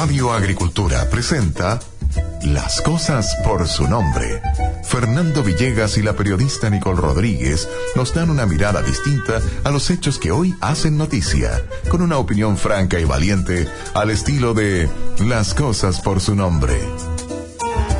Radio Agricultura presenta Las cosas por su nombre. Fernando Villegas y la periodista Nicole Rodríguez nos dan una mirada distinta a los hechos que hoy hacen noticia, con una opinión franca y valiente al estilo de Las cosas por su nombre.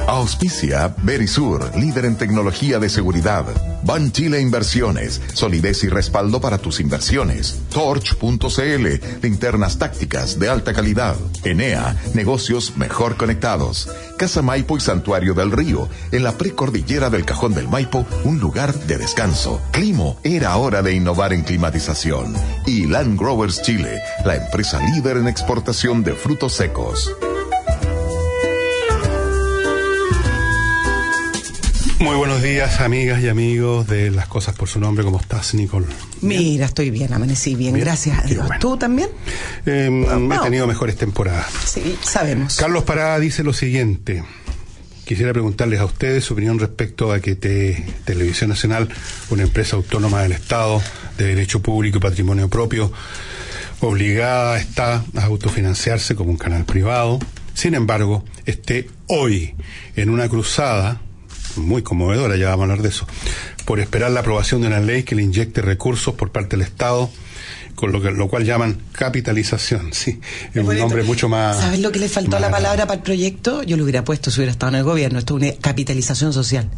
Auspicia Berisur, líder en tecnología de seguridad. Ban Chile Inversiones, solidez y respaldo para tus inversiones. Torch.cl, linternas tácticas de alta calidad. Enea, negocios mejor conectados. Casa Maipo y Santuario del Río, en la precordillera del Cajón del Maipo, un lugar de descanso. Climo, era hora de innovar en climatización. Y Land Growers Chile, la empresa líder en exportación de frutos secos. Muy buenos días, amigas y amigos de Las Cosas por su Nombre. ¿Cómo estás, Nicole? Mira, estoy bien, amanecí bien, Bien. gracias a Qué Dios. bueno. ¿Tú también? Eh, no. He tenido mejores temporadas. Sí, sabemos. Carlos Parada dice lo siguiente. Quisiera preguntarles a ustedes su opinión respecto a que te- Televisión Nacional, una empresa autónoma del Estado, de derecho público y patrimonio propio, obligada está a autofinanciarse como un canal privado. Sin embargo, esté hoy en una cruzada, muy conmovedora, ya vamos a hablar de eso, por esperar la aprobación de una ley que le inyecte recursos por parte del Estado, con lo, que, lo cual llaman capitalización. Sí, es un Bonito. nombre mucho más. ¿Sabes lo que le faltó a la palabra para el proyecto? Yo lo hubiera puesto si hubiera estado en el gobierno. Esto es una capitalización social.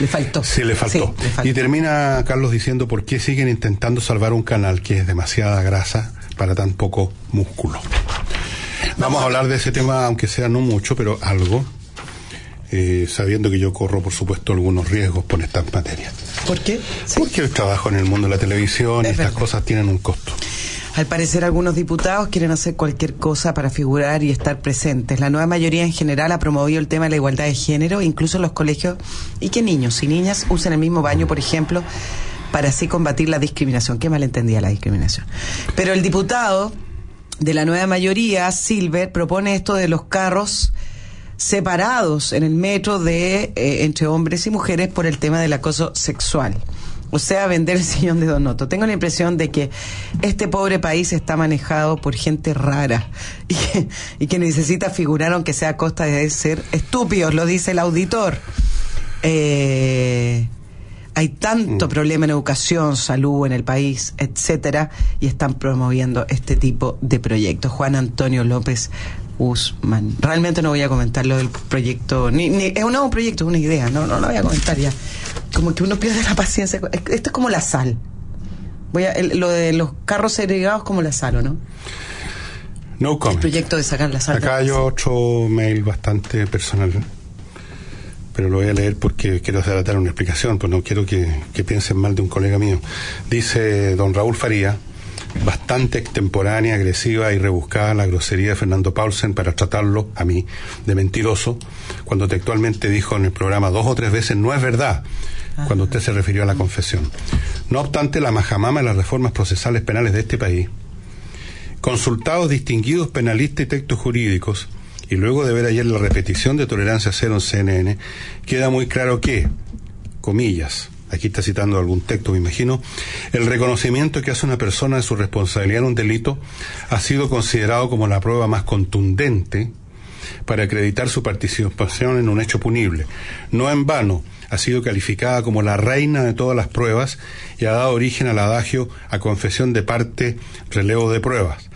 Le faltó. Sí, le faltó. Sí, le faltó. Y termina Carlos diciendo por qué siguen intentando salvar un canal que es demasiada grasa para tan poco músculo. Vamos a hablar de ese tema, aunque sea no mucho, pero algo, eh, sabiendo que yo corro, por supuesto, algunos riesgos por estas materias. ¿Por qué? Sí. Porque el trabajo en el mundo de la televisión y Es estas verdad. cosas tienen un costo. Al parecer algunos diputados quieren hacer cualquier cosa para figurar y estar presentes. La nueva mayoría en general ha promovido el tema de la igualdad de género, incluso en los colegios, y que niños y niñas usen el mismo baño, por ejemplo, para así combatir la discriminación. Qué malentendía la discriminación. Pero el diputado de la nueva mayoría, Silver, propone esto de los carros separados en el metro de eh, entre hombres y mujeres por el tema del acoso sexual. O sea, vender el sillón de Donoto. Tengo la impresión de que este pobre país está manejado por gente rara y que, y que necesita figurar aunque sea a costa de ser estúpidos, lo dice el auditor. Eh, hay tanto problema en educación, salud en el país, etcétera, y están promoviendo este tipo de proyectos. Juan Antonio López Guzmán. Realmente no voy a comentar lo del proyecto, ni, ni- es un nuevo proyecto, es una idea, no, no lo voy a comentar ya. Como que uno pierde la paciencia. Esto es como la sal. Voy a, el- lo de los carros segregados como la sal, ¿o no? No El comment. proyecto de sacar la sal. Acá hay otro mail bastante personal, pero lo voy a leer porque quiero dar una explicación, pues no quiero que, que piensen mal de un colega mío. Dice don Raúl Faría, bastante extemporánea, agresiva y rebuscada la grosería de Fernando Paulsen para tratarlo, a mí, de mentiroso, cuando textualmente dijo en el programa dos o tres veces, no es verdad, cuando usted se refirió a la confesión. No obstante, la majamama de las reformas procesales penales de este país consultados distinguidos penalistas y textos jurídicos, y luego de ver ayer la repetición de tolerancia cero en CNN, queda muy claro que, comillas, aquí está citando algún texto, me imagino, el reconocimiento que hace una persona de su responsabilidad en un delito ha sido considerado como la prueba más contundente para acreditar su participación en un hecho punible. No en vano ha sido calificada como la reina de todas las pruebas y ha dado origen al adagio a confesión de parte, relevo de pruebas.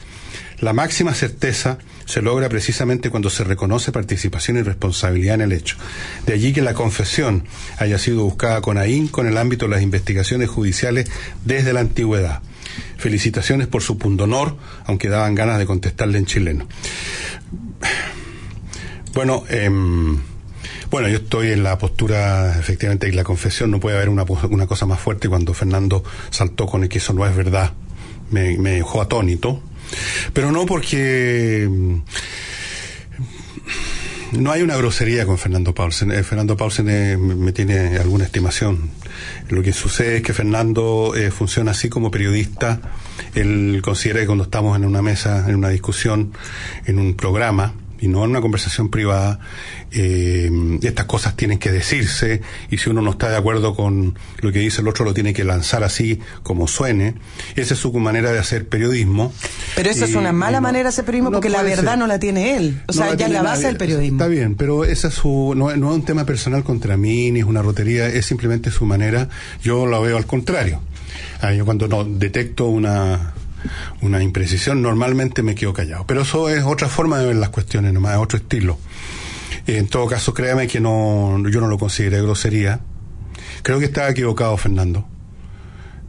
La máxima certeza se logra precisamente cuando se reconoce participación y responsabilidad en el hecho. De allí que la confesión haya sido buscada con ahínco en el ámbito de las investigaciones judiciales desde la antigüedad. Felicitaciones por su pundonor, aunque daban ganas de contestarle en chileno. Bueno, em, bueno, yo estoy en la postura, efectivamente, y la confesión no puede haber una, una cosa más fuerte cuando Fernando saltó con el que eso no es verdad. Me, me dejó atónito. Pero no porque mm, no hay una grosería con Fernando Paulsen. Eh, Fernando Paulsen eh, me tiene alguna estimación. Lo que sucede es que Fernando eh, funciona así como periodista. Él considera que cuando estamos en una mesa, en una discusión, en un programa, y no en una conversación privada, eh, estas cosas tienen que decirse y si uno no está de acuerdo con lo que dice el otro lo tiene que lanzar así como suene. Esa es su manera de hacer periodismo. Pero esa es una mala manera de hacer periodismo porque la verdad no la tiene él. O sea, ya es la base del periodismo. Está bien, pero esa es su, no, no es un tema personal contra mí, ni es una rotería, es simplemente su manera. Yo la veo al contrario. Ah, yo cuando no detecto una una imprecisión, normalmente me quedo callado. Pero eso es otra forma de ver las cuestiones, nomás es otro estilo. En todo caso, créame que no, yo no lo consideré grosería. Creo que estaba equivocado, Fernando.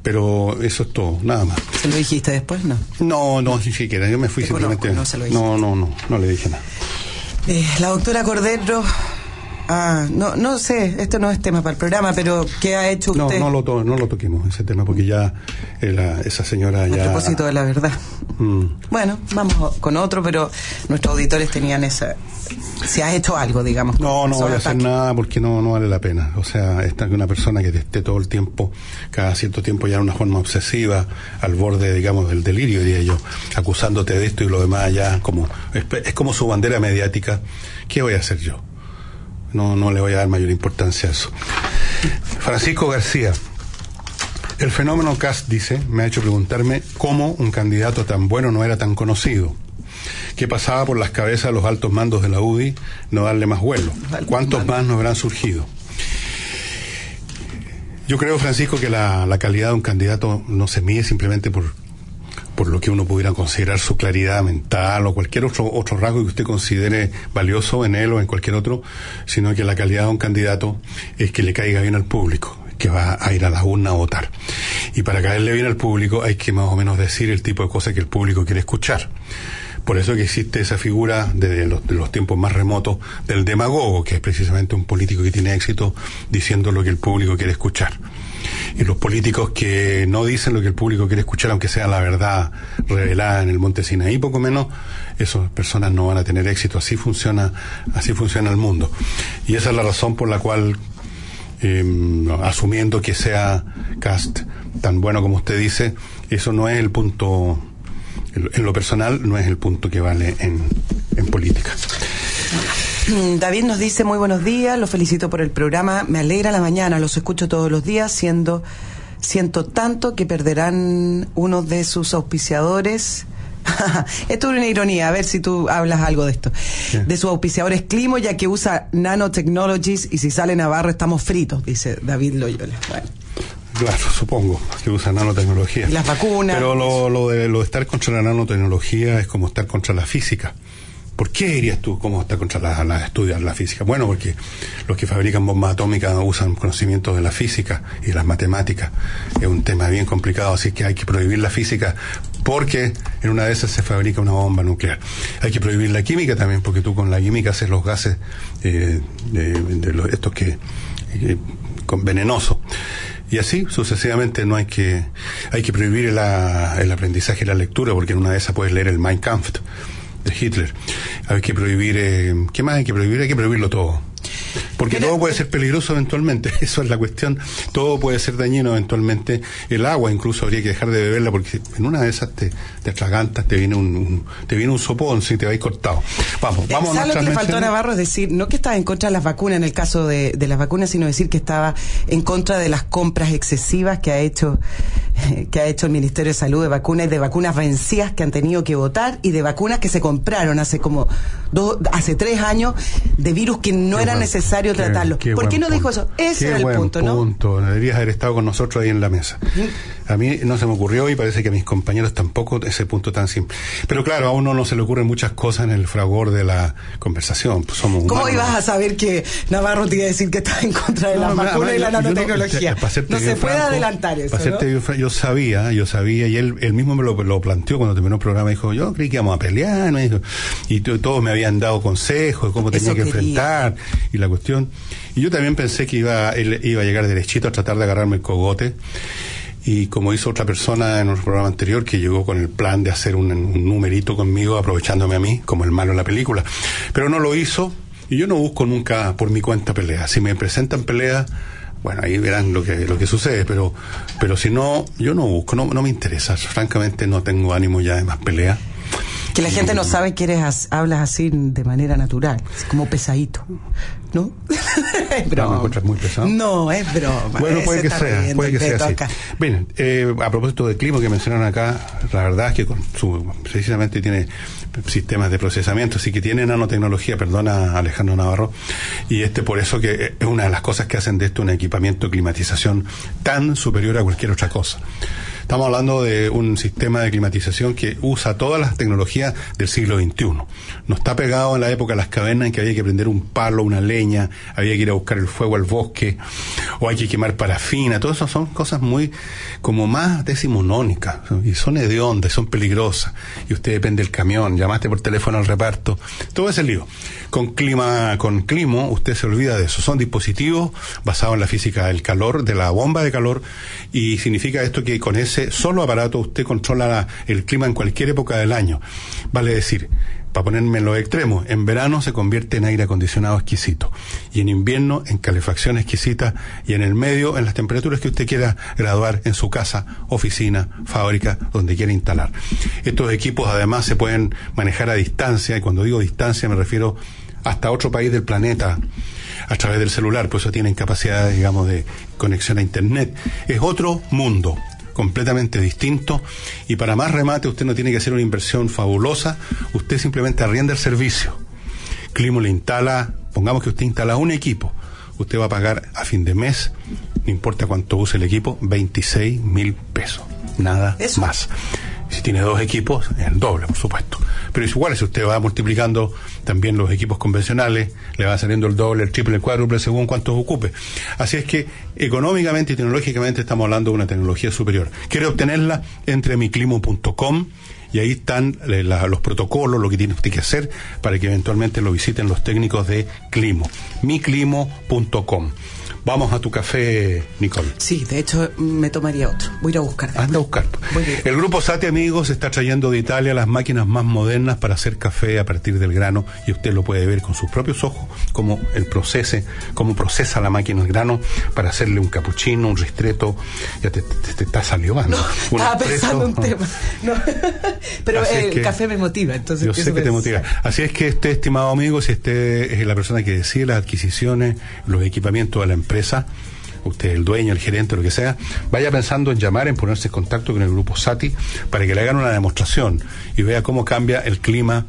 Pero eso es todo, nada más. ¿Se lo dijiste después? No. No, no, ni siquiera. Yo me fui simplemente. no, no, no, no, no le dije nada. Eh, la doctora Cordero Ah, no, no sé, esto no es tema para el programa, pero ¿qué ha hecho usted? No, no lo, no lo toquemos ese tema, porque ya eh, esa señora ya... A propósito de la verdad. Mm. Bueno, vamos con otro, pero nuestros auditores tenían esa... Si has hecho algo, digamos. No, no voy a hacer nada porque no, no vale la pena. O sea, esta una persona que te esté todo el tiempo, cada cierto tiempo ya de una forma obsesiva, al borde, digamos, del delirio, diría yo, acusándote de esto y lo demás ya, como, es como su bandera mediática. ¿Qué voy a hacer yo? No, no le voy a dar mayor importancia a eso. Francisco García. El fenómeno Cast, dice, me ha hecho preguntarme cómo un candidato tan bueno no era tan conocido. ¿Qué pasaba por las cabezas de los altos mandos de la UDI no darle más vuelo? ¿Cuántos más nos habrán surgido? Yo creo, Francisco, que la, la calidad de un candidato no se mide simplemente por por lo que uno pudiera considerar su claridad mental o cualquier otro, otro rasgo que usted considere valioso en él o en cualquier otro, sino que la calidad de un candidato es que le caiga bien al público que va a ir a la urna a votar. Y para caerle bien al público hay que más o menos decir el tipo de cosas que el público quiere escuchar. Por eso que existe esa figura desde los, de los tiempos más remotos del demagogo, que es precisamente un político que tiene éxito diciendo lo que el público quiere escuchar y los políticos que no dicen lo que el público quiere escuchar, aunque sea la verdad revelada en el Monte Sinaí, poco menos, esas personas no van a tener éxito. Así funciona, así funciona el mundo. Y esa es la razón por la cual, em, asumiendo que sea Cast tan bueno como usted dice, eso no es el punto, en lo personal, no es el punto que vale en, en política. David nos dice muy buenos días, los felicito por el programa, me alegra la mañana, los escucho todos los días, siendo siento tanto que perderán uno de sus auspiciadores. esto es una ironía, a ver si tú hablas algo de esto. De sus auspiciadores Climo, ya que usa nanotechnologies y si sale Navarro estamos fritos, dice David Loyola. Claro, supongo que usa nanotecnología. las vacunas. Pero lo, lo, de, lo de estar contra la nanotecnología es como estar contra la física. ¿Por qué dirías tú cómo está contra la, estudiar la física? Bueno, porque los que fabrican bombas atómicas usan conocimientos de la física y las matemáticas. Es un tema bien complicado, así que hay que prohibir la física porque en una de esas se fabrica una bomba nuclear. Hay que prohibir la química también, porque tú con la química haces los gases eh, de, los, estos que eh, con venenoso y así sucesivamente no hay que hay que prohibir el aprendizaje y la lectura porque en una de esas puedes leer el Mein Kampf de Hitler. Hay que prohibir, eh, ¿qué más hay que prohibir? Hay que prohibirlo todo. Porque todo puede ser peligroso eventualmente, eso es la cuestión. Todo puede ser dañino eventualmente. El agua incluso habría que dejar de beberla porque en una de esas te, te atragantas, te viene un, te viene un sopón si te vais cortado. Vamos, vamos a lo que le faltó a Navarro es decir, no que estaba en contra de las vacunas en el caso de, de las vacunas, sino decir que estaba en contra de las compras excesivas que ha hecho que ha hecho el Ministerio de Salud de vacunas, de vacunas vencidas que han tenido que votar y de vacunas que se compraron hace como dos, hace tres años de virus que no era necesario tratarlos. ¿Por qué no dijo eso? Ese era el punto, ¿no? punto. Deberías haber estado con nosotros ahí en la mesa. A mí no se me ocurrió y parece que a mis compañeros tampoco ese punto tan simple. Pero claro, a uno no se le ocurren muchas cosas en el fragor de la conversación. Pues somos ¿Cómo ibas a saber que Navarro te iba a decir que estaba en contra de la vacuna y la nanotecnología? No, se puede adelantar eso. yo, sabía, yo sabía, y él, él mismo me lo, lo, planteó cuando terminó el programa. Dijo, yo creí que íbamos a pelear. Me dijo, y todos me habían dado consejos de cómo tenía que enfrentar y la cuestión. Y yo también pensé que iba, él iba a llegar derechito a tratar de agarrarme el cogote. Y como hizo otra persona en un programa anterior que llegó con el plan de hacer un, numerito conmigo aprovechándome a mí, como el malo en la película. Pero no lo hizo y yo no busco nunca por mi cuenta pelea. Si me presentan pelea, bueno, ahí verán lo que, lo que sucede, pero, pero si no, yo no busco, no, no me interesa. Francamente no tengo ánimo ya de más pelea Que la gente no sabe que eres hablas así de manera natural, como pesadito, ¿no? es broma. ¿No me encuentras muy pesado? No, es broma. Bueno, puede que sea, puede que sea así. Bien, eh, a propósito del clima que mencionaron acá, la verdad es que con su, precisamente tiene sistemas de procesamiento, así que tiene nanotecnología, perdona Alejandro Navarro, y este por eso que es una de las cosas que hacen de esto un equipamiento de climatización tan superior a cualquier otra cosa. Estamos hablando de un sistema de climatización que usa todas las tecnologías del siglo XXI. No está pegado en la época de las cavernas en que había que prender un palo, una leña, había que ir a buscar el fuego al bosque, o hay que quemar parafina. Todo eso son cosas muy, como más decimonónicas, y son hediondas, son peligrosas. Y usted depende del camión, llamaste por teléfono al reparto. Todo ese lío. Con clima, con climo, usted se olvida de eso. Son dispositivos basados en la física del calor, de la bomba de calor, y significa esto que con ese solo aparato usted controla el clima en cualquier época del año. Vale decir, para ponerme en los extremos, en verano se convierte en aire acondicionado exquisito y en invierno en calefacción exquisita y en el medio en las temperaturas que usted quiera graduar en su casa, oficina, fábrica, donde quiera instalar. Estos equipos además se pueden manejar a distancia y cuando digo distancia me refiero hasta otro país del planeta a través del celular, por eso tienen capacidad, digamos, de conexión a Internet. Es otro mundo completamente distinto y para más remate usted no tiene que hacer una inversión fabulosa, usted simplemente arrienda el servicio. Climo le instala, pongamos que usted instala un equipo, usted va a pagar a fin de mes, no importa cuánto use el equipo, 26 mil pesos, nada más. Si tiene dos equipos, es el doble, por supuesto. Pero es igual, si usted va multiplicando también los equipos convencionales, le va saliendo el doble, el triple, el cuádruple, según cuántos ocupe. Así es que económicamente y tecnológicamente estamos hablando de una tecnología superior. Quiere obtenerla entre miclimo.com y ahí están eh, los protocolos, lo que tiene usted que hacer para que eventualmente lo visiten los técnicos de Climo. miclimo.com. Vamos a tu café, Nicole. Sí, de hecho me tomaría otro. Voy a ir a buscar. Anda a buscar. El grupo Sati Amigos está trayendo de Italia las máquinas más modernas para hacer café a partir del grano y usted lo puede ver con sus propios ojos cómo el procese, cómo procesa la máquina el grano para hacerle un capuchino, un ristreto. Ya te, está saliendo. No, estaba pensando un tema. Pero el café me motiva, entonces. Yo sé que te motiva. Así es que este estimado amigo, si este es la persona que decide las adquisiciones, los equipamientos de la empresa usted el dueño, el gerente, lo que sea, vaya pensando en llamar, en ponerse en contacto con el grupo SATI para que le hagan una demostración y vea cómo cambia el clima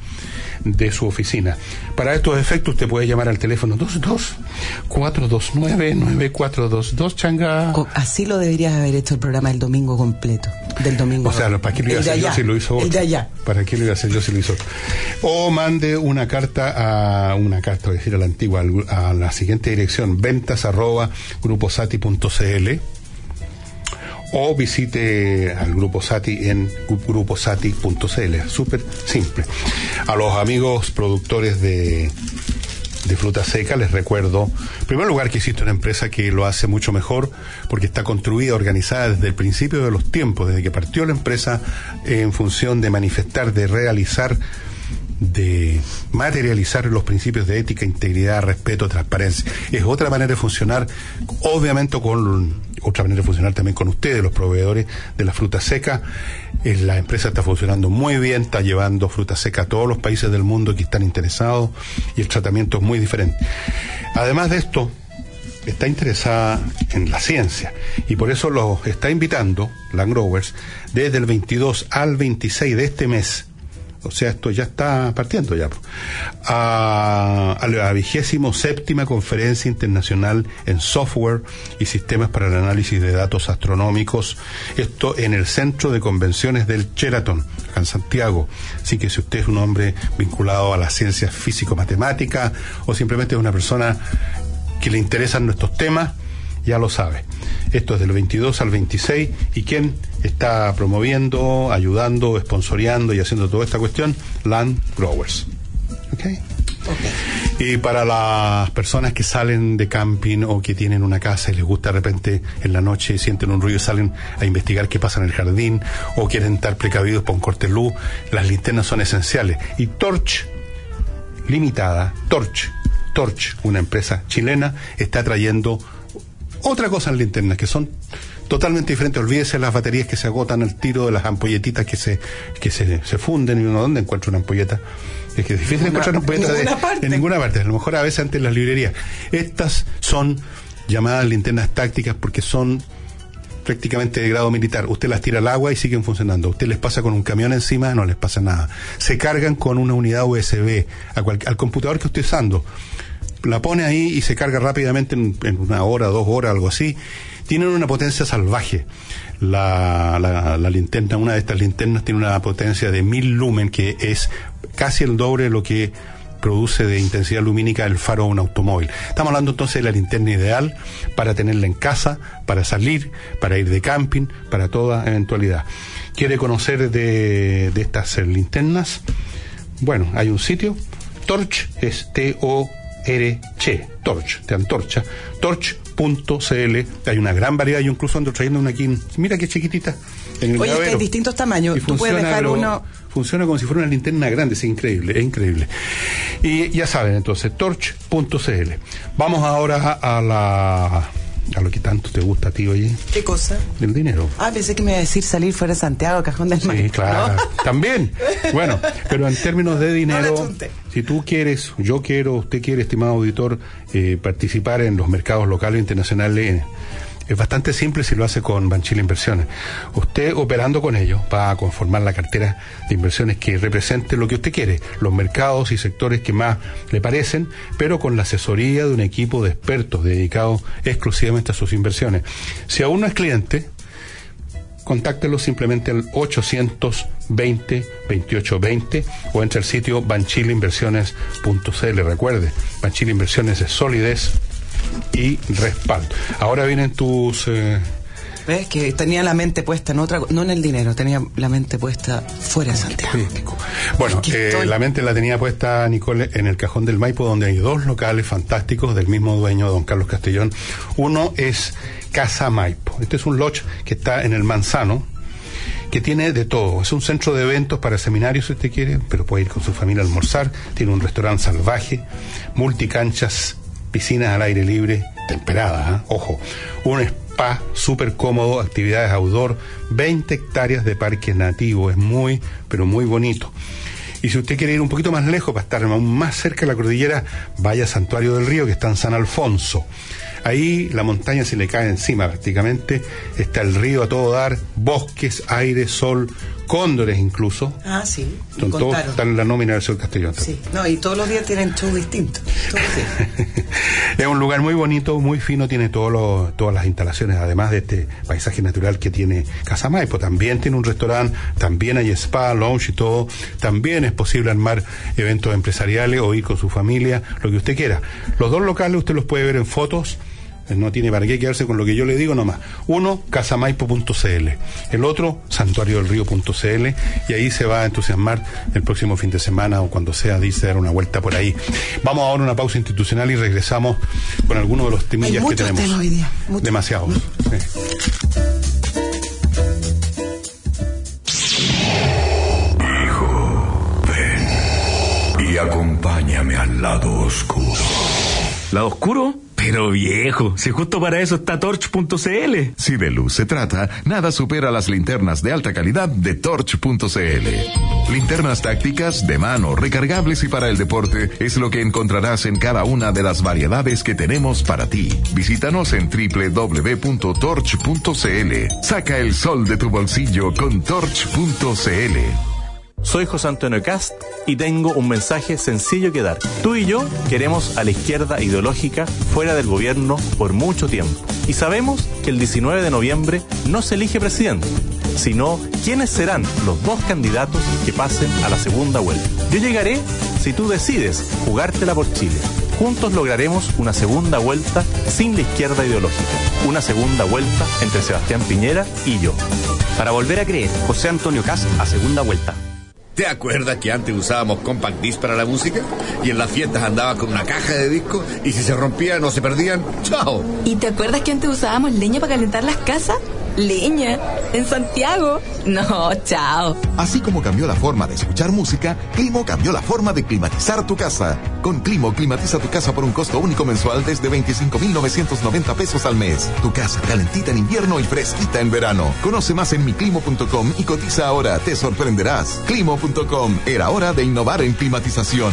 de su oficina. Para estos efectos usted puede llamar al teléfono 22-429-9422, changa. Así lo deberías haber hecho el programa el domingo completo, del domingo. O sea, ¿para qué lo iba a hacer yo si lo hizo otro? ¿Para qué lo iba a hacer yo si lo hizo otro? O mande una carta a, una carta, voy a decir a la antigua, a la siguiente dirección, ventas arroba gruposati.cl o visite al Grupo Sati en gruposati.cl. Súper simple. A los amigos productores de, de fruta seca les recuerdo, en primer lugar, que existe una empresa que lo hace mucho mejor porque está construida, organizada desde el principio de los tiempos, desde que partió la empresa en función de manifestar, de realizar de materializar los principios de ética, integridad, respeto, transparencia. Es otra manera de funcionar, obviamente con otra manera de funcionar también con ustedes, los proveedores de la fruta seca. Eh, la empresa está funcionando muy bien, está llevando fruta seca a todos los países del mundo que están interesados y el tratamiento es muy diferente. Además de esto, está interesada en la ciencia y por eso los está invitando, Land Growers, desde el 22 al 26 de este mes o sea, esto ya está partiendo ya, a, la vigésimo séptima conferencia internacional en software y sistemas para el análisis de datos astronómicos, esto en el centro de convenciones del Sheraton, en Santiago. Así que si usted es un hombre vinculado a las ciencias físico-matemáticas o simplemente es una persona que le interesan nuestros temas, ya lo sabe. Esto es del 22 al 26 y quién está promoviendo, ayudando, esponsoreando y haciendo toda esta cuestión, Land Growers. ¿Okay? Y para las personas que salen de camping o que tienen una casa y les gusta de repente en la noche sienten un ruido y salen a investigar qué pasa en el jardín o quieren estar precavidos por un corte de luz, las linternas son esenciales. Y Torch Limitada, Torch, Torch, una empresa chilena, está trayendo otra cosa en linternas, que son totalmente diferente. Olvídese las baterías que se agotan al tiro de las ampolletitas que se, que se, se funden y uno dónde encuentra una ampolleta. Es que es difícil encontrar una ampolleta de- ninguna parte. en ninguna parte. A lo mejor a veces antes en las librerías. Estas son llamadas linternas tácticas porque son prácticamente de grado militar. Usted las tira al agua y siguen funcionando. Usted les pasa con un camión encima, no les pasa nada. Se cargan con una unidad USB a cual- al computador que esté usando. La pone ahí y se carga rápidamente en, una hora, dos horas, algo así. Tienen una potencia salvaje. La, la- la linterna, una de estas linternas tiene una potencia de mil lumen, que es casi el doble de lo que produce de intensidad lumínica el faro de un automóvil. Estamos hablando entonces de la linterna ideal para tenerla en casa, para salir, para ir de camping, para toda eventualidad. ¿Quiere conocer de, de estas linternas? Bueno, hay un sitio, Torch, es T-O-R-C, Torch, de antorcha, torch.cl, hay una gran variedad, yo incluso ando trayendo una aquí, mira qué chiquitita, en el Oye, es que hay distintos tamaños. Y Tú puedes dejar pero uno- Funciona como si fuera una linterna grande, es increíble, es increíble. Y ya saben, entonces, torch.cl. Vamos ahora a la a lo que tanto te gusta a ti, oye, ¿Qué cosa? el dinero. Ah, pensé que me iba a decir salir fuera de Santiago, Cajón del Maipo. Sí, claro. ¿no? También. Bueno, pero en términos de dinero. Si tú quieres, yo quiero, usted quiere, estimado auditor, eh, participar en los mercados locales e internacionales, eh, es bastante simple si lo hace con Banchile Inversiones. Usted operando con ellos va a conformar la cartera de inversiones que represente lo que usted quiere, los mercados y sectores que más le parecen, pero con la asesoría de un equipo de expertos dedicados exclusivamente a sus inversiones. Si aún no es cliente, contáctelo simplemente al 820-2820 o entre al sitio banchileinversiones.cl. Recuerde, Banchile Inversiones es solidez y respaldo. Ahora vienen tus... eh, ¿Ves? Que tenía la mente puesta en otra, no en el dinero, tenía la mente puesta fuera de Santiago. Sí. Bueno, eh, estoy. la mente la tenía puesta Nicole en el cajón del Maipo, donde hay dos locales fantásticos del mismo dueño, don Carlos Castellón. Uno es Casa Maipo. Este es un lodge que está en el Manzano, que tiene de todo. Es un centro de eventos para seminarios, si usted quiere, pero puede ir con su familia a almorzar. Tiene un restaurante salvaje, multicanchas, piscinas al aire libre, temperadas, ¿ah? ojo. Un spa súper cómodo, actividades outdoor, 20 hectáreas de parque nativo. Es muy, pero muy bonito. Y si usted quiere ir un poquito más lejos, para estar aún más cerca de la cordillera, vaya a Santuario del Río, que está en San Alfonso. Ahí la montaña se le cae encima prácticamente, está el río a todo dar, bosques, aire, sol, cóndores incluso. Ah, sí. Son todos están en la nómina del Sur Castellón. Sí. No, y todos los días tienen show distintos. Es un lugar muy bonito, muy fino, tiene todos los- todas las instalaciones, además de este paisaje natural que tiene Casa Maipo. También tiene un restaurante, también hay spa, lounge y todo. También es posible armar eventos empresariales o ir con su familia, lo que usted quiera. Los dos locales usted los puede ver en fotos. No tiene para qué quedarse con lo que yo le digo nomás. Uno, casamaipo.cl. El otro, santuariodelrío.cl. Y ahí se va a entusiasmar el próximo fin de semana o cuando sea, dice, dar una vuelta por ahí. Vamos ahora a una pausa institucional y regresamos con algunos de los temillas Hay que muchos tenemos. temas hoy día, muchos. Demasiados. Sí. Y acompáñame al lado oscuro. ¿Lado oscuro? Pero viejo, si justo para eso está torch.cl. Si de luz se trata, nada supera las linternas de alta calidad de Torch.cl. Linternas tácticas, de mano, recargables y para el deporte es lo que encontrarás en cada una de las variedades que tenemos para ti. Visítanos en www.torch.cl. Saca el sol de tu bolsillo con Torch.cl. Soy José Antonio Cast y tengo un mensaje sencillo que dar. Tú y yo queremos a la izquierda ideológica fuera del gobierno por mucho tiempo. Y sabemos que el 19 de noviembre no se elige presidente, sino quiénes serán los dos candidatos que pasen a la segunda vuelta. Yo llegaré si tú decides jugártela por Chile. Juntos lograremos una segunda vuelta sin la izquierda ideológica. Una segunda vuelta entre Sebastián Piñera y yo. Para volver a creer, José Antonio Cast a segunda vuelta. ¿Te acuerdas que antes usábamos compact disc para la música? Y en las fiestas andaba con una caja de discos y si se rompían o se perdían, ¡chao! ¿Y te acuerdas que antes usábamos leña para calentar las casas? Leña, en Santiago. No, chao. Así como cambió la forma de escuchar música, Climo cambió la forma de climatizar tu casa. Con Climo, climatiza tu casa por un costo único mensual desde 25,990 pesos al mes. Tu casa calentita en invierno y fresquita en verano. Conoce más en miclimo.com y cotiza ahora. Te sorprenderás. Climo.com. Era hora de innovar en climatización.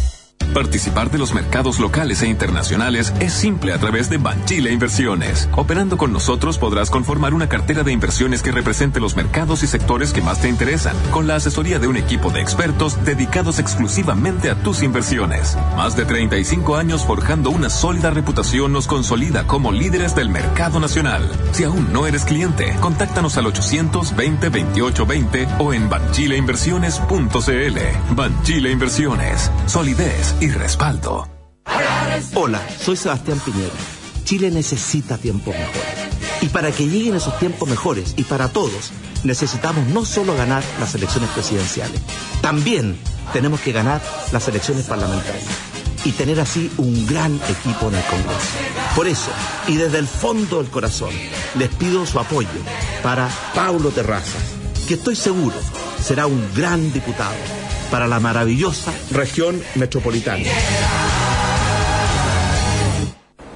Participar de los mercados locales e internacionales es simple a través de Banchile Inversiones. Operando con nosotros podrás conformar una cartera de inversiones que represente los mercados y sectores que más te interesan, con la asesoría de un equipo de expertos dedicados exclusivamente a tus inversiones. Más de 35 años forjando una sólida reputación nos consolida como líderes del mercado nacional. Si aún no eres cliente, contáctanos al 820 2820 o en banchileinversiones.cl. Banchile Inversiones. Solidez y respaldo. Hola, soy Sebastián Piñera. Chile necesita tiempos mejores. Y para que lleguen esos tiempos mejores y para todos, necesitamos no solo ganar las elecciones presidenciales, también tenemos que ganar las elecciones parlamentarias y tener así un gran equipo en el Congreso. Por eso, y desde el fondo del corazón, les pido su apoyo para Paulo Terrazas, que estoy seguro será un gran diputado para la maravillosa región metropolitana.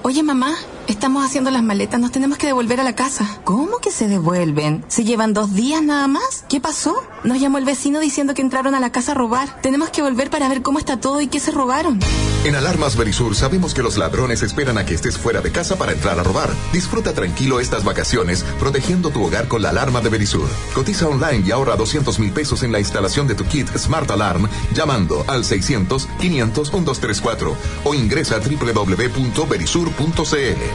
Oye, mamá, estamos haciendo las maletas, nos tenemos que devolver a la casa. ¿Cómo que se devuelven? ¿Se llevan dos días nada más? ¿Qué pasó? Nos llamó el vecino diciendo que entraron a la casa a robar. Tenemos que volver para ver cómo está todo y qué se robaron. En Alarmas Verisur sabemos que los ladrones esperan a que estés fuera de casa para entrar a robar. Disfruta tranquilo estas vacaciones protegiendo tu hogar con la alarma de Verisur. Cotiza online y ahorra 200 mil pesos en la instalación de tu kit Smart Alarm llamando al 600 500 1234 o ingresa a www.verisur.cl.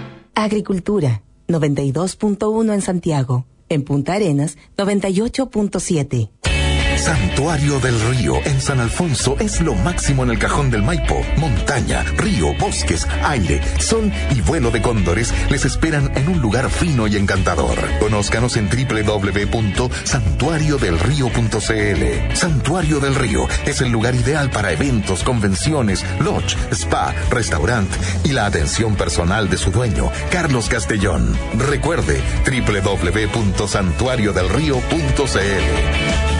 Agricultura, 92.1 en Santiago. En Punta Arenas, 98.7. Santuario del Río en San Alfonso es lo máximo en el cajón del Maipo. Montaña, río, bosques, aire, sol y vuelo de cóndores les esperan en un lugar fino y encantador. Conózcanos en www.santuariodelrío.cl. Santuario del Río es el lugar ideal para eventos, convenciones, lodge, spa, restaurante y la atención personal de su dueño, Carlos Castellón. Recuerde www.santuariodelrío.cl.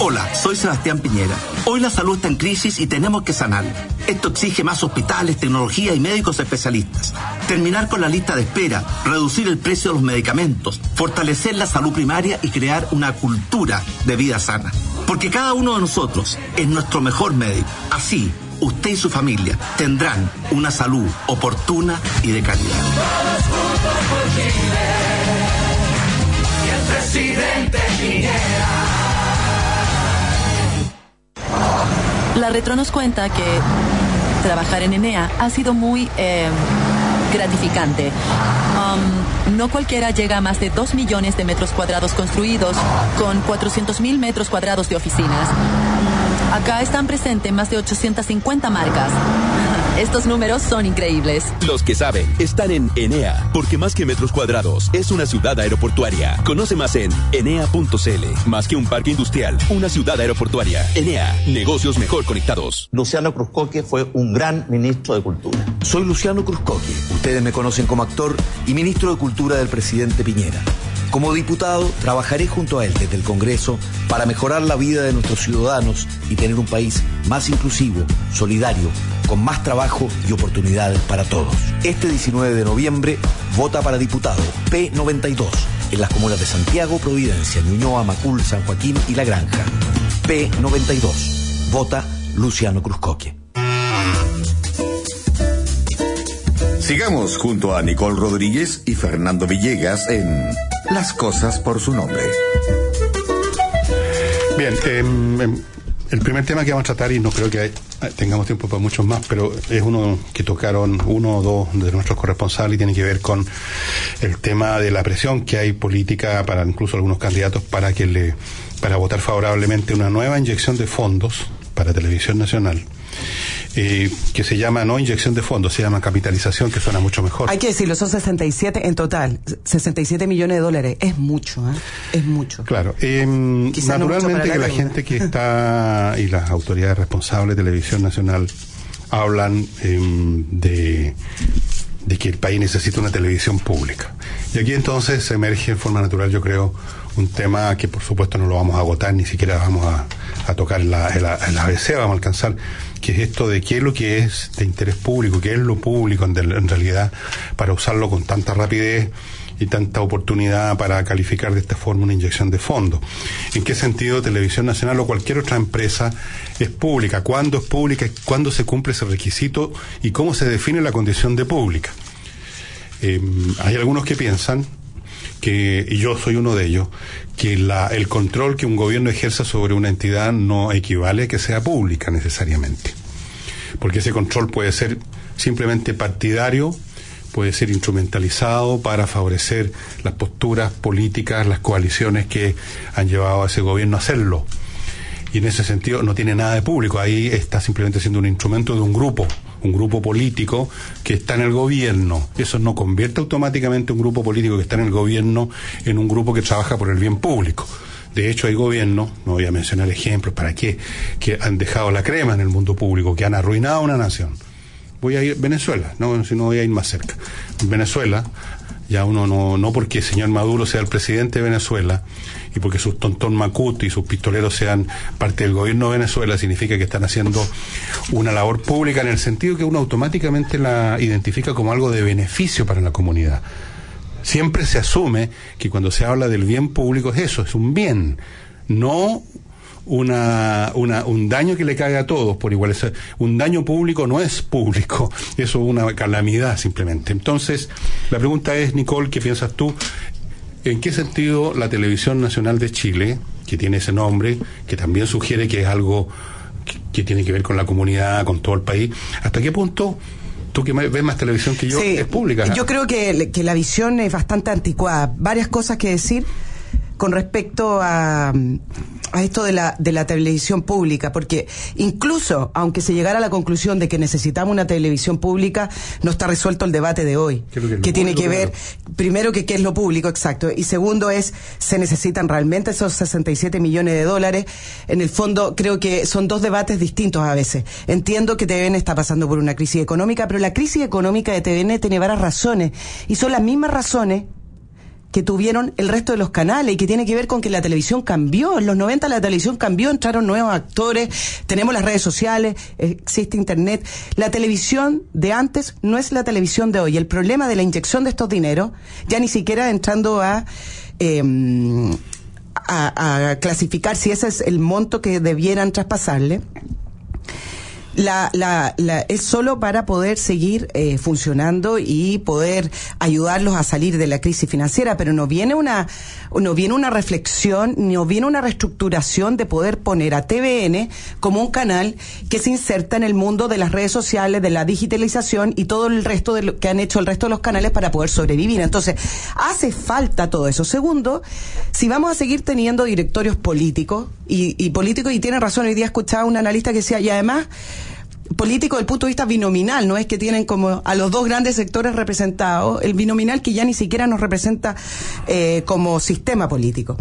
Hola, soy Sebastián Piñera. Hoy la salud está en crisis y tenemos que sanarla. Esto exige más hospitales, tecnología y médicos especialistas. Terminar con la lista de espera, reducir el precio de los medicamentos, fortalecer la salud primaria y crear una cultura de vida sana. Porque cada uno de nosotros es nuestro mejor médico. Así, usted y su familia tendrán una salud oportuna y de calidad. presidente La Retro nos cuenta que trabajar en Enea ha sido muy eh, gratificante. Um, no cualquiera llega a más de 2 millones de metros cuadrados construidos con 400 mil metros cuadrados de oficinas. Acá están presentes más de 850 marcas. Estos números son increíbles. Los que saben están en Enea, porque más que metros cuadrados, es una ciudad aeroportuaria. Conoce más en enea.cl. Más que un parque industrial, una ciudad aeroportuaria. Enea, negocios mejor conectados. Luciano Cruzcoque fue un gran ministro de Cultura. Soy Luciano Cruzcoque. Ustedes me conocen como actor y ministro de Cultura del presidente Piñera. Como diputado, trabajaré junto a él desde el Congreso para mejorar la vida de nuestros ciudadanos y tener un país más inclusivo, solidario, con más trabajo y oportunidades para todos. Este 19 de noviembre, vota para diputado P92 en las comunas de Santiago, Providencia, Ñuñoa, Macul, San Joaquín y La Granja. P92. Vota Luciano Cruzcoque. Sigamos junto a Nicole Rodríguez y Fernando Villegas en Las cosas por su nombre. Bien, em, em, el primer tema que vamos a tratar, y no creo que hay- tengamos tiempo para muchos más, pero es uno que tocaron uno o dos de nuestros corresponsales y tiene que ver con el tema de la presión que hay política para incluso algunos candidatos para que le para votar favorablemente una nueva inyección de fondos para Televisión Nacional. Eh, que se llama no inyección de fondos, se llama capitalización, que suena mucho mejor. Hay que decirlo, son 67 en total. 67 millones de dólares. Es mucho, ¿eh? Es mucho. Claro. em, no naturalmente que la gente que está y las autoridades responsables de Televisión Nacional hablan em, de, de que el país necesita una televisión pública. Y aquí entonces emerge en forma natural, yo creo, un tema que por supuesto no lo vamos a agotar, ni siquiera vamos a, tocar en la, la, la ABC, vamos a alcanzar, que es esto de qué es lo que es de interés público, qué es lo público en realidad, para usarlo con tanta rapidez y tanta oportunidad para calificar de esta forma una inyección de fondos. ¿En qué sentido Televisión Nacional o cualquier otra empresa es pública? ¿Cuándo es pública? ¿Cuándo se cumple ese requisito? ¿Y cómo se define la condición de pública? Eh, hay algunos que piensan que, y yo soy uno de ellos, que la, el control que un gobierno ejerza sobre una entidad no equivale a que sea pública necesariamente. Porque ese control puede ser simplemente partidario, puede ser instrumentalizado para favorecer las posturas políticas, las coaliciones que han llevado a ese gobierno a hacerlo. Y en ese sentido no tiene nada de público, ahí está simplemente siendo un instrumento de un grupo, un grupo político que está en el gobierno. Eso no convierte automáticamente un grupo político que está en el gobierno en un grupo que trabaja por el bien público. De hecho, hay gobiernos, no voy a mencionar ejemplos, ¿para qué? Que han dejado la crema en el mundo público, que han arruinado una nación. Voy a ir Venezuela, no, si no voy a ir más cerca. Venezuela, ya uno no, no porque el señor Maduro sea el presidente de Venezuela y porque sus tontón Macut y sus pistoleros sean parte del gobierno de Venezuela, significa que están haciendo una labor pública en el sentido que uno automáticamente la identifica como algo de beneficio para la comunidad. Siempre se asume que cuando se habla del bien público es eso, es un bien, no una, una, un daño que le cae a todos por igual. Un daño público no es público, eso es una calamidad simplemente. Entonces, la pregunta es, Nicole, ¿qué piensas tú? ¿En qué sentido la Televisión Nacional de Chile, que tiene ese nombre, que también sugiere que es algo que, que tiene que ver con la comunidad, con todo el país, ¿hasta qué punto tú que ves más televisión que yo, Sí, es pública? Yo creo que, que la visión es bastante anticuada. Varias cosas que decir con respecto a, a esto de la, de la televisión pública, porque incluso aunque se llegara a la conclusión de que necesitamos una televisión pública, no está resuelto el debate de hoy, ¿Qué es lo que tiene que ver, claro? primero que qué es lo público, exacto, y segundo es, se necesitan realmente esos 67 millones de dólares. En el fondo, creo que son dos debates distintos a veces. Entiendo que TVN está pasando por una crisis económica, pero la crisis económica de TVN tiene varias razones, y son las mismas razones que tuvieron el resto de los canales y que tiene que ver con que la televisión cambió. En los 90 la televisión cambió, entraron nuevos actores, tenemos las redes sociales, existe internet. La televisión de antes no es la televisión de hoy. El problema de la inyección de estos dineros, ya ni siquiera entrando a... em, a, a clasificar si ese es el monto que debieran traspasarle, la, la, la, es solo para poder seguir eh, funcionando y poder ayudarlos a salir de la crisis financiera, pero no viene una no viene una reflexión, no viene una reestructuración de poder poner a TVN como un canal que se inserta en el mundo de las redes sociales, de la digitalización y todo el resto de lo que han hecho el resto de los canales para poder sobrevivir. Entonces, hace falta todo eso. Segundo, si vamos a seguir teniendo directorios políticos y, y políticos, y tiene razón, hoy día escuchaba un analista que decía, y además, político del punto de vista binominal, no es que tienen como a los dos grandes sectores representados, el binominal que ya ni siquiera nos representa eh, como sistema político.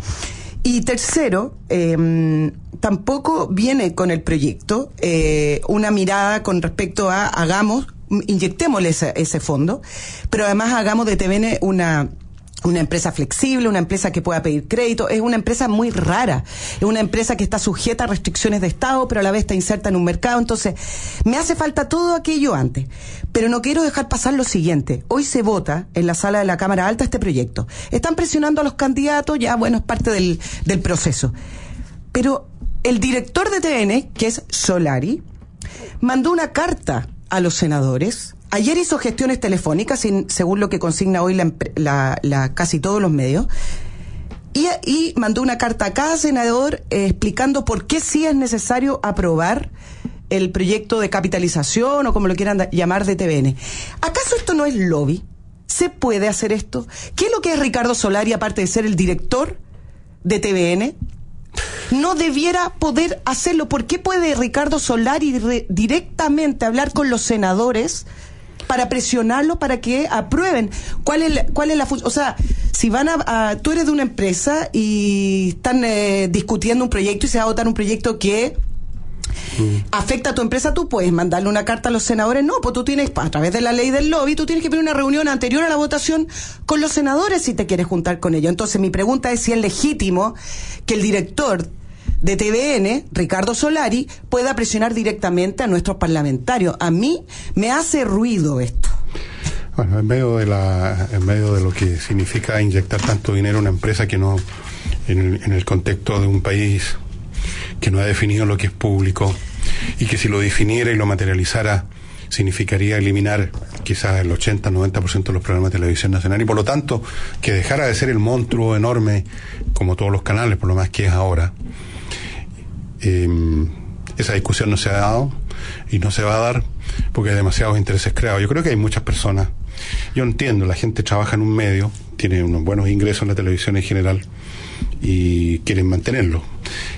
Y tercero, eh, tampoco viene con el proyecto eh, una mirada con respecto a hagamos, inyectémosle ese, ese fondo, pero además hagamos de TVN una una empresa flexible, una empresa que pueda pedir crédito, es una empresa muy rara, es una empresa que está sujeta a restricciones de Estado, pero a la vez está inserta en un mercado, entonces me hace falta todo aquello antes. Pero no quiero dejar pasar lo siguiente, hoy se vota en la sala de la Cámara Alta este proyecto. Están presionando a los candidatos, ya bueno, es parte del, del proceso. Pero el director de TN, que es Solari, mandó una carta a los senadores Ayer hizo gestiones telefónicas, según lo que consigna hoy la, la, la casi todos los medios, y, y, mandó una carta a cada senador eh, explicando por qué sí es necesario aprobar el proyecto de capitalización o como lo quieran llamar de TVN. ¿Acaso esto no es lobby? ¿Se puede hacer esto? ¿Qué es lo que es Ricardo Solari, aparte de ser el director de TVN? no debiera poder hacerlo. ¿Por qué puede Ricardo Solari directamente hablar con los senadores para presionarlo para que aprueben. ¿Cuál es la, cuál es la función? O sea, si van a, tú eres de una empresa y están eh, discutiendo un proyecto y se va a votar un proyecto que afecta a tu empresa, tú puedes mandarle una carta a los senadores. No, pues tú tienes, a través de la ley del lobby, tú tienes que pedir una reunión anterior a la votación con los senadores si te quieres juntar con ellos. Entonces, mi pregunta es si es legítimo que el director de TVN, Ricardo Solari, pueda presionar directamente a nuestros parlamentarios. A mí me hace ruido esto. Bueno, en medio de la, en medio de lo que significa inyectar tanto dinero a una empresa que no, en el, en el contexto de un país que no ha definido lo que es público y que si lo definiera y lo materializara significaría eliminar quizás el 80-90% de los programas de televisión nacional y por lo tanto que dejara de ser el monstruo enorme como todos los canales, por lo más que es ahora, eh, esa discusión no se ha dado y no se va a dar porque hay demasiados intereses creados. Yo creo que hay muchas personas. Yo entiendo, la gente trabaja en un medio, tiene unos buenos ingresos en la televisión en general y quieren mantenerlo.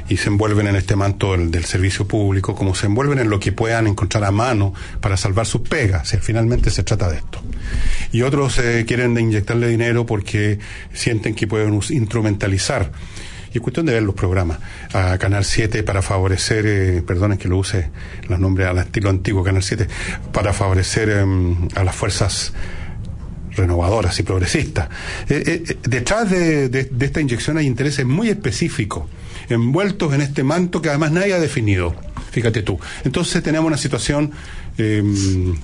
Y se envuelven en este manto del, servicio público, como se envuelven en lo que puedan encontrar a mano para salvar sus pegas, si finalmente se trata de esto. Y otros eh, quieren inyectarle dinero porque sienten que pueden instrumentalizar y es cuestión de ver los programas. A Canal 7 para favorecer, eh, perdonen que lo use los nombres al estilo antiguo, Canal 7, para favorecer em, a las fuerzas renovadoras y progresistas. Eh, eh, detrás de, de, esta inyección hay intereses muy específicos, envueltos en este manto que además nadie ha definido. Fíjate tú. Entonces tenemos una situación em,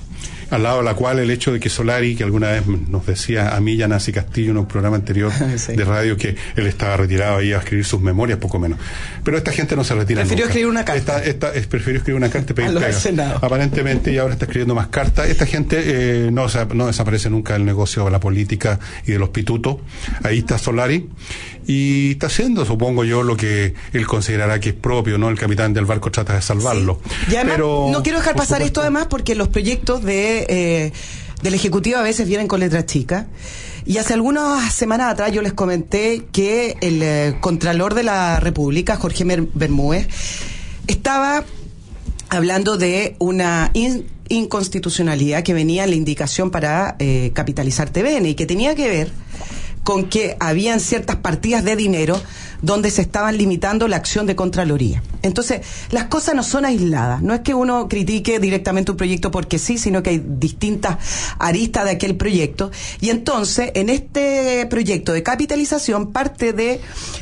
al lado de la cual el hecho de que Solari, que alguna vez nos decía a mí y a Nancy Castillo en un programa anterior de radio que él estaba retirado y iba a escribir sus memorias, poco menos. Pero esta gente no se retira Prefirió escribir una carta. Esta, esta, prefirió escribir una carta y pedir Aparentemente, y ahora está escribiendo más cartas. Esta gente eh, no, no desaparece nunca del negocio de la política y de los pitutos. Ahí está Solari y está haciendo, supongo yo, lo que él considerará que es propio, ¿no? El capitán del barco trata de salvarlo. Pero, no quiero dejar pasar esto además porque los proyectos de eh, del Ejecutivo a veces vienen con letras chicas. Y hace algunas semanas atrás yo les comenté que el eh, Contralor de la República, Jorge Bermúdez, estaba hablando de una inconstitucionalidad que venía en la indicación para eh, capitalizar TVN y que tenía que ver con que habían ciertas partidas de dinero donde se estaban limitando la acción de Contraloría. Entonces, las cosas no son aisladas. No es que uno critique directamente un proyecto porque sí, sino que hay distintas aristas de aquel proyecto. Y entonces, en este proyecto de capitalización, parte de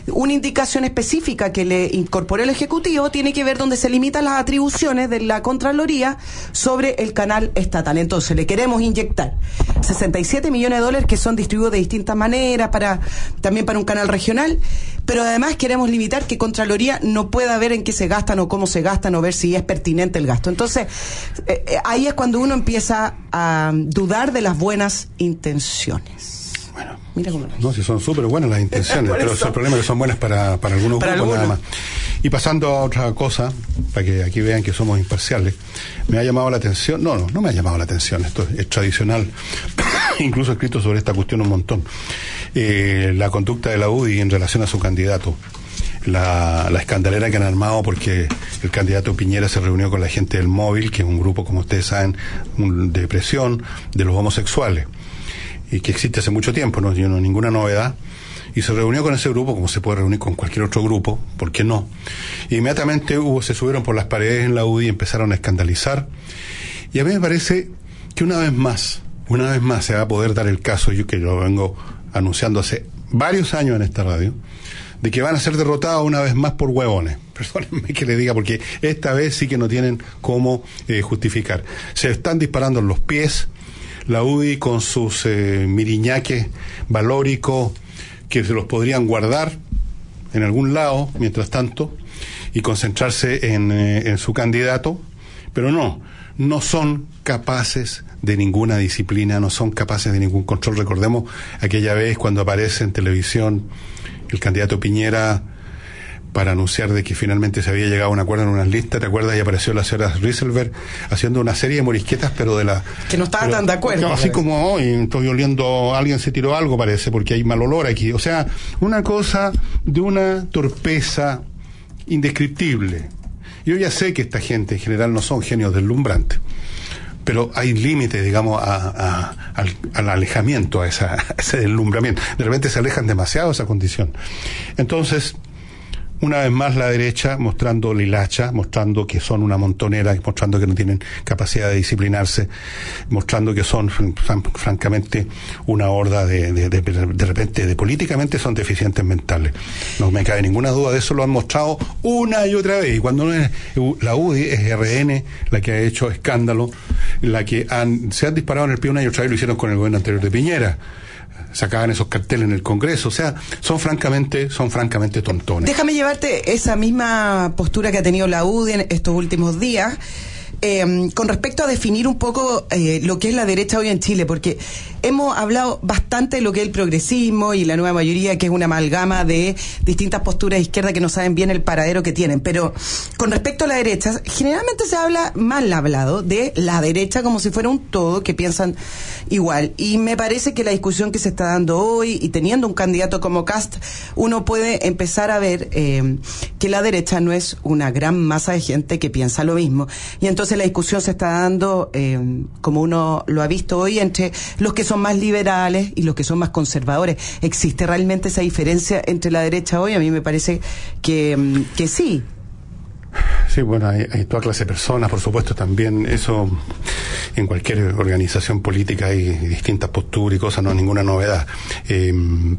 una indicación específica que le incorporó el Ejecutivo tiene que ver donde se limitan las atribuciones de la Contraloría sobre el canal estatal. Entonces, le queremos inyectar 67 millones de dólares que son distribuidos de distintas maneras para también para un canal regional, pero además queremos limitar que Contraloría no pueda ver en qué se gastan o cómo se gastan o ver si es pertinente el gasto. Entonces, eh, eh, ahí es cuando uno empieza a dudar de las buenas intenciones. Bueno, mira cómo no, si son súper buenas las intenciones, pero el problema es que son buenas para, para algunos grupos nada más. Y pasando a otra cosa, para que aquí vean que somos imparciales, me ha llamado la atención, no, no, no me ha llamado la atención, esto es, tradicional, incluso he escrito sobre esta cuestión un montón, eh, la conducta de la UDI en relación a su candidato. La, la escandalera que han armado porque el candidato Piñera se reunió con la gente del móvil, que es un grupo, como ustedes saben, de presión de los homosexuales, y que existe hace mucho tiempo, no tiene ninguna novedad y se reunió con ese grupo, como se puede reunir con cualquier otro grupo, ¿por qué no? Inmediatamente hubo, se subieron por las paredes en la UDI y empezaron a escandalizar. Y a mí me parece que una vez más, una vez más se va a poder dar el caso, yo que lo vengo anunciando hace varios años en esta radio, de que van a ser derrotados una vez más por huevones. Perdónenme que le diga, porque esta vez sí que no tienen cómo eh, justificar. Se están disparando en los pies, la UDI con sus eh, miriñaques valóricos, que se los podrían guardar en algún lado, mientras tanto, y concentrarse en, eh, en su candidato, pero no, no son capaces de ninguna disciplina, no son capaces de ningún control. Recordemos aquella vez cuando aparece en televisión el candidato Piñera para anunciar de que finalmente se había llegado a un acuerdo en unas listas, ¿te acuerdas? Y apareció la señora Rieselberg haciendo una serie de morisquetas, pero de la... Que no estaba tan de acuerdo. así como hoy estoy oliendo, alguien se tiró algo, parece, porque hay mal olor aquí. O sea, una cosa de una torpeza indescriptible. Yo ya sé que esta gente en general no son genios deslumbrantes, pero hay límites, digamos, al, alejamiento, a, esa, a ese deslumbramiento. De repente se alejan demasiado de esa condición. Entonces, una vez más la derecha mostrando lilacha, mostrando que son una montonera, mostrando que no tienen capacidad de disciplinarse, mostrando que son francamente una horda de, de, de, repente, de políticamente son deficientes mentales. No me cabe ninguna duda de eso, lo han mostrado una y otra vez. Y cuando no es la UDI, es RN la que ha hecho escándalo, la que han, se han disparado en el pie una y otra vez, lo hicieron con el gobierno anterior de Piñera sacaban esos carteles en el Congreso. O sea, son francamente, son francamente tontones. Déjame llevarte esa misma postura que ha tenido la UDI en estos últimos días. Eh, con respecto a definir un poco eh, lo que es la derecha hoy en Chile, porque hemos hablado bastante de lo que es el progresismo y la nueva mayoría, que es una amalgama de distintas posturas de izquierda que no saben bien el paradero que tienen. Pero con respecto a la derecha, generalmente se habla mal hablado de la derecha como si fuera un todo que piensan igual. Y me parece que la discusión que se está dando hoy y teniendo un candidato como Cast, uno puede empezar a ver eh, que la derecha no es una gran masa de gente que piensa lo mismo. Y entonces la discusión se está dando, eh, como uno lo ha visto hoy, entre los que son más liberales y los que son más conservadores. ¿Existe realmente esa diferencia entre la derecha hoy? A mí me parece que, mm, que sí. Sí, bueno, hay, toda clase de personas, por supuesto, también eso en cualquier organización política hay distintas posturas y cosas, no es ninguna novedad. Em,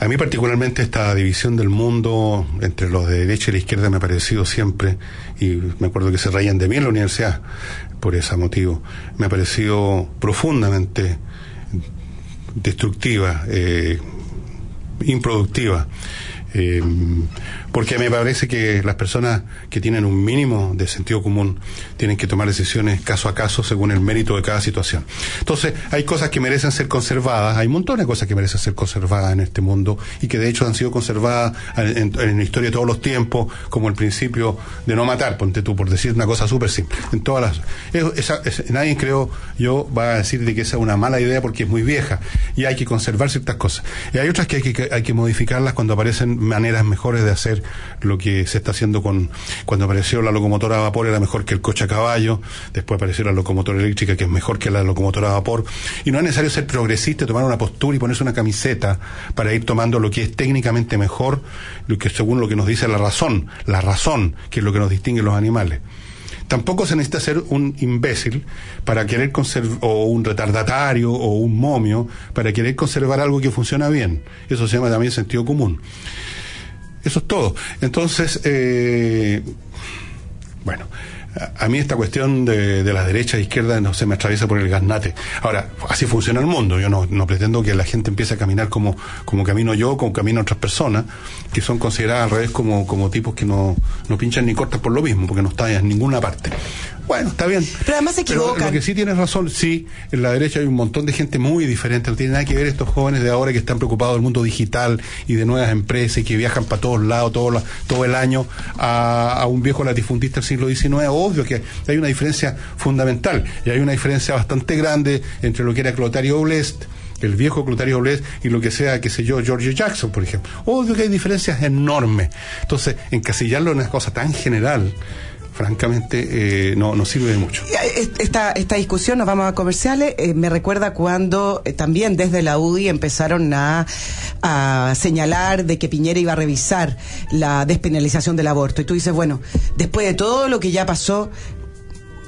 a mí particularmente esta división del mundo entre los de derecha y la izquierda me ha parecido siempre, y me acuerdo que se reían de mí en la universidad, por ese motivo. Me ha parecido profundamente destructiva, eh, improductiva. Eh, porque me parece que las personas que tienen un mínimo de sentido común tienen que tomar decisiones caso a caso según el mérito de cada situación. Entonces, hay cosas que merecen ser conservadas, hay montones de cosas que merecen ser conservadas en este mundo y que de hecho han sido conservadas en, la historia de todos los tiempos, como el principio de no matar, ponte tú, por decir una cosa súper simple. En todas las, nadie creo yo va a decir de que esa es una mala idea porque es muy vieja y hay que conservar ciertas cosas. Y hay otras que hay que, hay que modificarlas cuando aparecen maneras mejores de hacer lo que se está haciendo con cuando apareció la locomotora a vapor era mejor que el coche a caballo, después apareció la locomotora eléctrica que es mejor que la locomotora a vapor y no es necesario ser progresista, tomar una postura y ponerse una camiseta para ir tomando lo que es técnicamente mejor, lo que según lo que nos dice la razón, la razón, que es lo que nos distingue los animales. Tampoco se necesita ser un imbécil para querer conservar, o un retardatario, o un momio, para querer conservar algo que funciona bien. Eso se llama también sentido común. Eso es todo. Entonces, eh, bueno, a mí esta cuestión de, de la derecha e izquierda no se me atraviesa por el gasnate. Ahora, así funciona el mundo. Yo no, no pretendo que la gente empiece a caminar como, como camino yo, como camino otras personas, que son consideradas al revés como, como tipos que no, no pinchan ni cortan por lo mismo, porque no están en ninguna parte. Bueno, está bien. Pero además se equivocan. lo que sí tienes razón, sí, en la derecha hay un montón de gente muy diferente. No tiene nada que ver estos jóvenes de ahora que están preocupados del mundo digital y de nuevas empresas y que viajan para todos lados todo, todo el año a, a un viejo latifundista del siglo XIX. Obvio que hay una diferencia fundamental y hay una diferencia bastante grande entre lo que era Clotario Oblest el viejo Clutario Blés y lo que sea, qué sé yo, George Jackson, por ejemplo. Obvio que hay diferencias enormes. Entonces, encasillarlo en una cosa tan general francamente eh, no, no sirve de mucho. Eh, esta, esta discusión, nos vamos a comerciales, eh, me recuerda cuando también desde la UDI empezaron a, a, señalar de que Piñera iba a revisar la despenalización del aborto. Y tú dices, bueno, después de todo lo que ya pasó,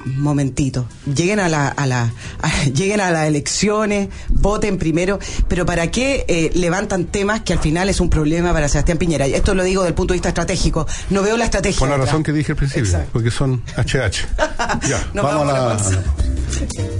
momentito, lleguen a la, a la lleguen a las elecciones, voten primero, pero ¿para qué eh, levantan temas que al final es un problema para Sebastián Piñera? Y esto lo digo desde el punto de vista estratégico. No veo la estrategia. Por la razón que dije al principio, porque son HH. ya, vamos, a la bajando.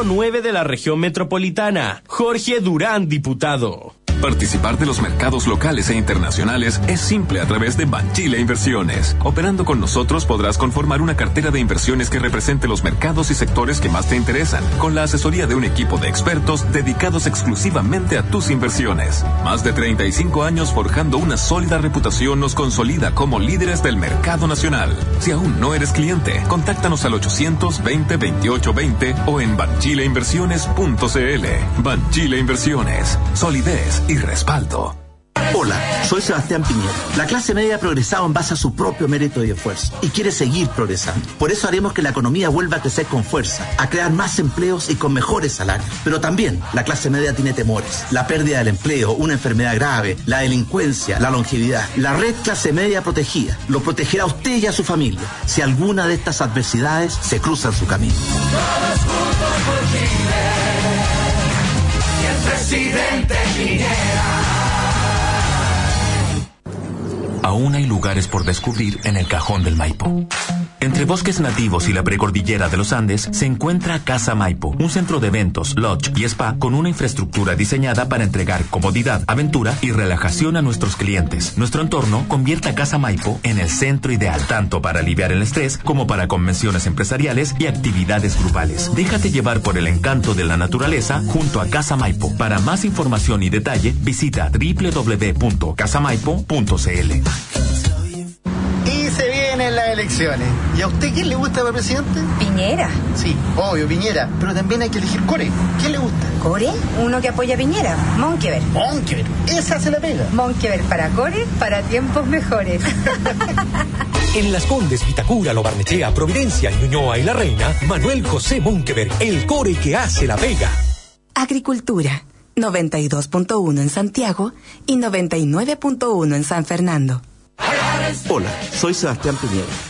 Distrito 9 de la región metropolitana. Jorge Durán, diputado. Participar de los mercados locales e internacionales es simple a través de Banchile Inversiones. Operando con nosotros podrás conformar una cartera de inversiones que represente los mercados y sectores que más te interesan, con la asesoría de un equipo de expertos dedicados exclusivamente a tus inversiones. Más de 35 años forjando una sólida reputación nos consolida como líderes del mercado nacional. Si aún no eres cliente, contáctanos al 820 2820 o en banchileinversiones.cl. Banchile Inversiones. Solidez y respaldo. Hola, soy Sebastián Piñera. La clase media ha progresado en base a su propio mérito y esfuerzo y quiere seguir progresando. Por eso haremos que la economía vuelva a crecer con fuerza, a crear más empleos y con mejores salarios. Pero también la clase media tiene temores. La pérdida del empleo, una enfermedad grave, la delincuencia, la longevidad. La red clase media protegida lo protegerá a usted y a su familia si alguna de estas adversidades se cruza en su camino. Presidente Piñera. Aún hay lugares por descubrir en el cajón del Maipo. Entre bosques nativos y la precordillera de los Andes se encuentra Casa Maipo, un centro de eventos, lodge y spa con una infraestructura diseñada para entregar comodidad, aventura y relajación a nuestros clientes. Nuestro entorno convierte a Casa Maipo en el centro ideal, tanto para aliviar el estrés como para convenciones empresariales y actividades grupales. Déjate llevar por el encanto de la naturaleza junto a Casa Maipo. Para más información y detalle, visita www.casamaipo.cl. elecciones. ¿Y a usted quién le gusta para presidente? Piñera. Sí, obvio, Piñera. Pero también hay que elegir Core. ¿Quién le gusta? ¿Core? Uno que apoya a Piñera. Monkever. Monkever. Esa se la pega. Monkever para Core, para tiempos mejores. En Las Condes, Vitacura, Lo Barnechea, Providencia, Ñuñoa y La Reina, Manuel José Monkever, el core que hace la pega. Agricultura, 92.1 en Santiago y 99.1 en San Fernando. Hola, soy Sebastián Piñera.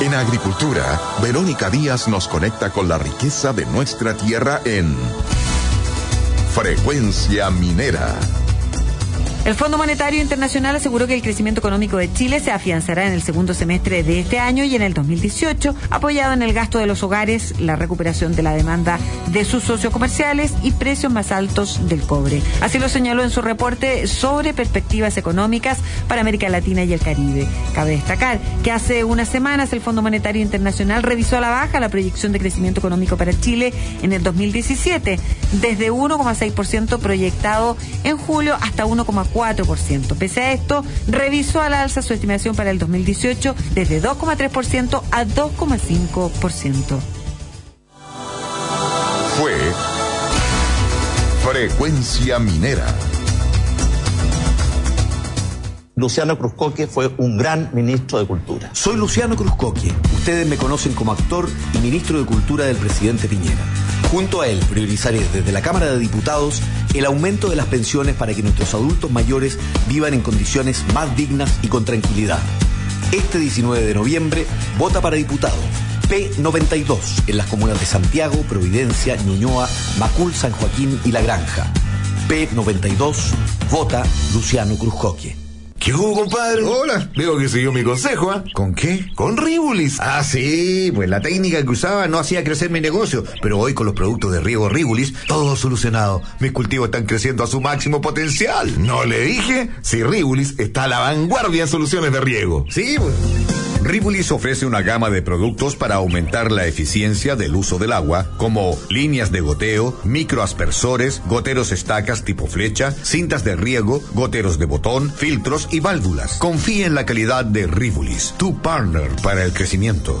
En agricultura, Verónica Díaz nos conecta con la riqueza de nuestra tierra en Frecuencia Minera. El Fondo Monetario Internacional aseguró que el crecimiento económico de Chile se afianzará en el segundo semestre de este año y en el 2018, apoyado en el gasto de los hogares, la recuperación de la demanda de sus socios comerciales y precios más altos del cobre. Así lo señaló en su reporte sobre perspectivas económicas para América Latina y el Caribe. Cabe destacar que hace unas semanas el Fondo Monetario Internacional revisó a la baja la proyección de crecimiento económico para Chile en el 2017, desde 1,6% proyectado en julio hasta 1,4%. 4%. Pese a esto, revisó al alza su estimación para el 2018 desde 2,3% a 2,5%. Fue Frecuencia Minera. Luciano Cruzcoque fue un gran ministro de Cultura. Soy Luciano Cruzcoque. Ustedes me conocen como actor y ministro de Cultura del presidente Piñera. Junto a él priorizaré desde la Cámara de Diputados el aumento de las pensiones para que nuestros adultos mayores vivan en condiciones más dignas y con tranquilidad. Este 19 de noviembre, vota para diputado. P92 en las comunas de Santiago, Providencia, Ñuñoa, Macul, San Joaquín y La Granja. P92, vota Luciano Cruzcoque. ¿Qué hubo, compadre? Hola, veo que siguió mi consejo, ¿ah? ¿Con qué? Con Ribulis. Ah, sí, pues la técnica que usaba no hacía crecer mi negocio, pero hoy con los productos de riego Ribulis, todo solucionado. Mis cultivos están creciendo a su máximo potencial. ¿No le dije? Si Ribulis está a la vanguardia en soluciones de riego. Sí, pues. Ribulis ofrece una gama de productos para aumentar la eficiencia del uso del agua, como líneas de goteo, microaspersores, goteros estacas tipo flecha, cintas de riego, goteros de botón, filtros y válvulas. Confía en la calidad de Ribulis, tu partner para el crecimiento.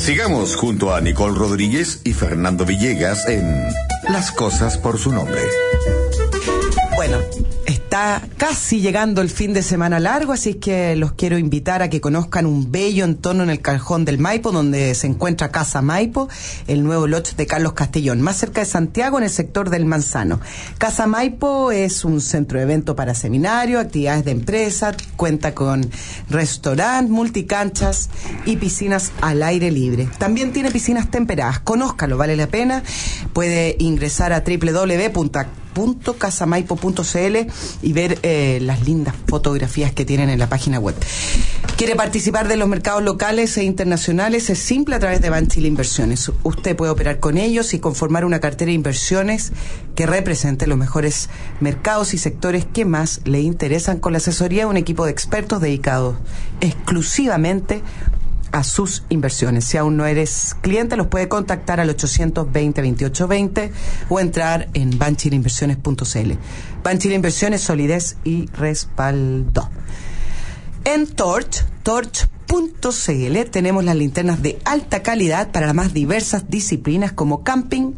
Sigamos junto a Nicole Rodríguez y Fernando Villegas en Las cosas por su nombre. Bueno, está casi llegando el fin de semana largo, así que los quiero invitar a que conozcan un bello entorno en el Cajón del Maipo, donde se encuentra Casa Maipo, el nuevo lote de Carlos Castellón, más cerca de Santiago, en el sector del Manzano. Casa Maipo es un centro de evento para seminarios, actividades de empresa, cuenta con restaurante, multicanchas y piscinas al aire libre. También tiene piscinas temperadas. Conózcalo, vale la pena. Puede ingresar a www.casamaipo.cl y ver eh, las lindas fotografías que tienen en la página web. ¿Quiere participar de los mercados locales e internacionales? Es simple a través de Banchile Inversiones. Usted puede operar con ellos y conformar una cartera de inversiones que represente los mejores mercados y sectores que más le interesan con la asesoría de un equipo de expertos dedicados exclusivamente a sus inversiones. Si aún no eres cliente, los puede contactar al 820-2820 o entrar en banchileinversiones.cl. Banchile Inversiones, solidez y respaldo. En Torch, torch.cl, tenemos las linternas de alta calidad para las más diversas disciplinas como camping,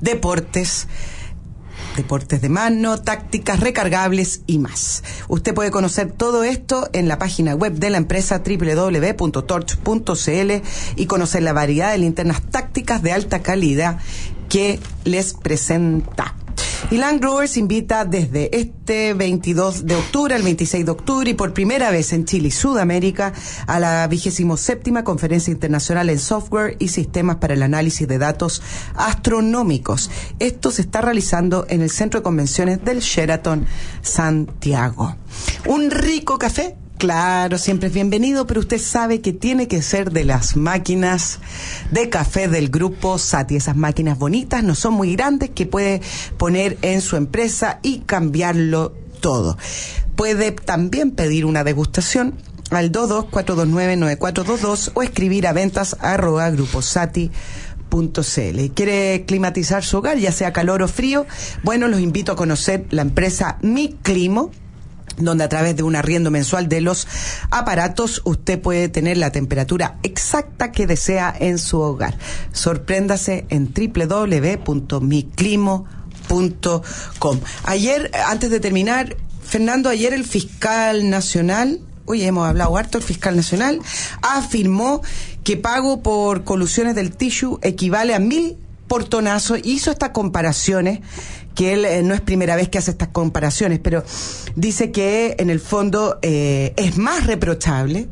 deportes, deportes de mano, tácticas recargables y más. Usted puede conocer todo esto en la página web de la empresa www.torch.cl y conocer la variedad de linternas tácticas de alta calidad que les presenta. Y Land Growers invita desde este 22 de octubre al 26 de octubre y por primera vez en Chile y Sudamérica a la 27 Conferencia Internacional en Software y Sistemas para el Análisis de Datos Astronómicos. Esto se está realizando en el Centro de Convenciones del Sheraton Santiago. Un rico café Claro, siempre es bienvenido, pero usted sabe que tiene que ser de las máquinas de café del grupo Sati. Esas máquinas bonitas no son muy grandes que puede poner en su empresa y cambiarlo todo. Puede también pedir una degustación al 224299422 o escribir a ventas arroba gruposati.cl. ¿Quiere climatizar su hogar, ya sea calor o frío? Bueno, los invito a conocer la empresa Mi Climo donde a través de un arriendo mensual de los aparatos usted puede tener la temperatura exacta que desea en su hogar. Sorpréndase en www.miclimo.com. Ayer, antes de terminar, Fernando, ayer el fiscal nacional, hoy hemos hablado harto, el fiscal nacional afirmó que pago por colusiones del tissue equivale a mil portonazos, hizo estas comparaciones que él eh, no es primera vez que hace estas comparaciones, pero dice que en el fondo eh, es más reprochable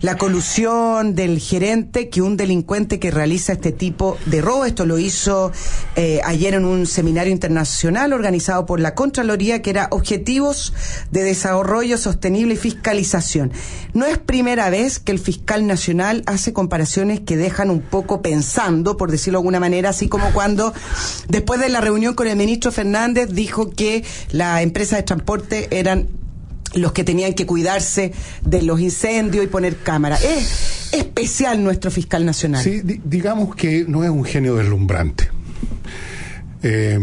la colusión del gerente que un delincuente que realiza este tipo de robo. Esto lo hizo eh, ayer en un seminario internacional organizado por la Contraloría, que era Objetivos de Desarrollo Sostenible y Fiscalización. No es primera vez que el fiscal nacional hace comparaciones que dejan un poco pensando, por decirlo de alguna manera, así como cuando después de la reunión con el ministro Fernández dijo que la empresa de transporte eran los que tenían que cuidarse de los incendios y poner cámaras. Es especial nuestro fiscal nacional. Sí, di- digamos que no es un genio deslumbrante. Eh,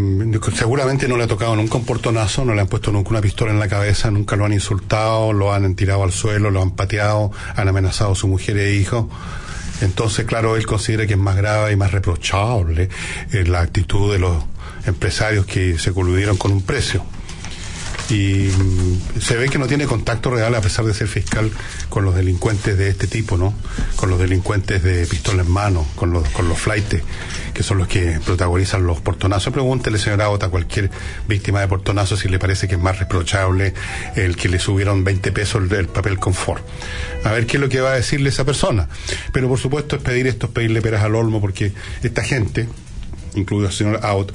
seguramente no le ha tocado nunca un portonazo, no le han puesto nunca una pistola en la cabeza, nunca lo han insultado, lo han tirado al suelo, lo han pateado, han amenazado a su mujer e hijo. Entonces, claro, él considera que es más grave y más reprochable eh, la actitud de los empresarios que se coludieron con un precio y mm, se ve que no tiene contacto real a pesar de ser fiscal con los delincuentes de este tipo, ¿no? Con los delincuentes de pistola en mano, con los con los flaites, que son los que protagonizan los portonazos. Pregúntele, señora Ota, a cualquier víctima de portonazo si le parece que es más reprochable el que le subieron 20 pesos el papel confort. A ver qué es lo que va a decirle esa persona. Pero por supuesto es pedir esto, es pedirle peras al olmo, porque esta gente, incluido el señor Out,